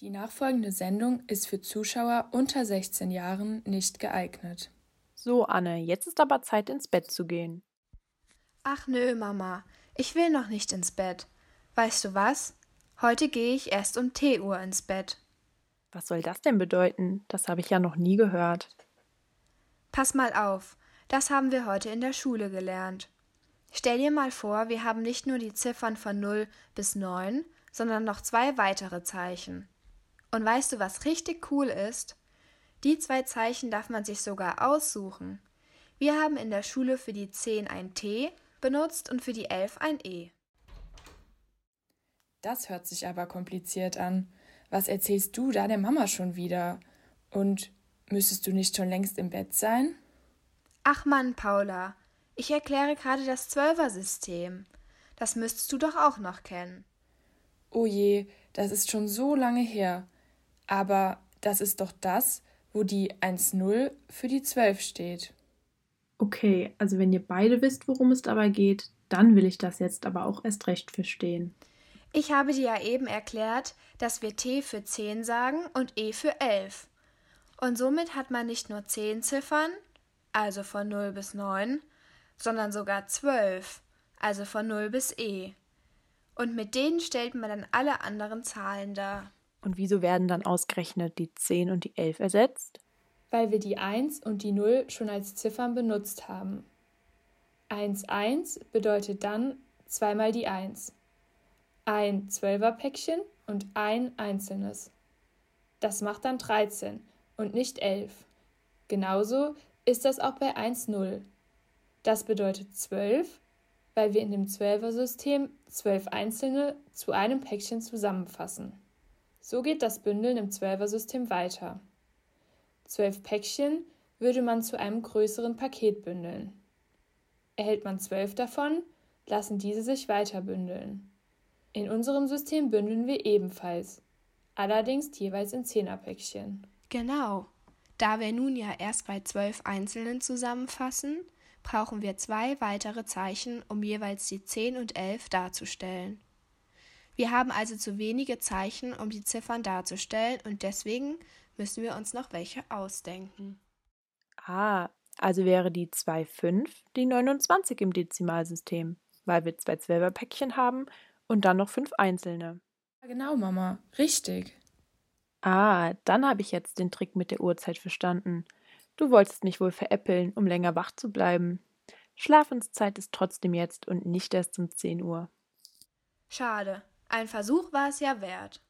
Die nachfolgende Sendung ist für Zuschauer unter 16 Jahren nicht geeignet. So, Anne, jetzt ist aber Zeit, ins Bett zu gehen. Ach nö, Mama, ich will noch nicht ins Bett. Weißt du was? Heute gehe ich erst um T-Uhr ins Bett. Was soll das denn bedeuten? Das habe ich ja noch nie gehört. Pass mal auf, das haben wir heute in der Schule gelernt. Stell dir mal vor, wir haben nicht nur die Ziffern von 0 bis 9, sondern noch zwei weitere Zeichen. Und weißt du, was richtig cool ist? Die zwei Zeichen darf man sich sogar aussuchen. Wir haben in der Schule für die 10 ein T benutzt und für die 11 ein E. Das hört sich aber kompliziert an. Was erzählst du da der Mama schon wieder? Und müsstest du nicht schon längst im Bett sein? Ach Mann, Paula, ich erkläre gerade das Zwölfer-System. Das müsstest du doch auch noch kennen. Oh je, das ist schon so lange her. Aber das ist doch das, wo die 1-0 für die 12 steht. Okay, also wenn ihr beide wisst, worum es dabei geht, dann will ich das jetzt aber auch erst recht verstehen. Ich habe dir ja eben erklärt, dass wir T für 10 sagen und E für 11. Und somit hat man nicht nur 10 Ziffern, also von 0 bis 9, sondern sogar 12, also von 0 bis E. Und mit denen stellt man dann alle anderen Zahlen dar. Und wieso werden dann ausgerechnet die 10 und die 11 ersetzt? Weil wir die 1 und die 0 schon als Ziffern benutzt haben. 1, 1 bedeutet dann zweimal die 1. Ein Zwölferpäckchen und ein einzelnes. Das macht dann 13 und nicht 11. Genauso ist das auch bei 1, 0. Das bedeutet 12, weil wir in dem Zwölfer-System zwölf einzelne zu einem Päckchen zusammenfassen. So geht das Bündeln im Zwölfer-System weiter. Zwölf Päckchen würde man zu einem größeren Paket bündeln. Erhält man zwölf davon, lassen diese sich weiter bündeln. In unserem System bündeln wir ebenfalls, allerdings jeweils in Zehnerpäckchen. Genau. Da wir nun ja erst bei zwölf Einzelnen zusammenfassen, brauchen wir zwei weitere Zeichen, um jeweils die 10 und 11 darzustellen. Wir haben also zu wenige Zeichen, um die Ziffern darzustellen, und deswegen müssen wir uns noch welche ausdenken. Ah, also wäre die 2,5 die 29 im Dezimalsystem, weil wir zwei Zwölferpäckchen haben und dann noch fünf einzelne. Genau, Mama, richtig. Ah, dann habe ich jetzt den Trick mit der Uhrzeit verstanden. Du wolltest mich wohl veräppeln, um länger wach zu bleiben. Schlafenszeit ist trotzdem jetzt und nicht erst um 10 Uhr. Schade, ein Versuch war es ja wert.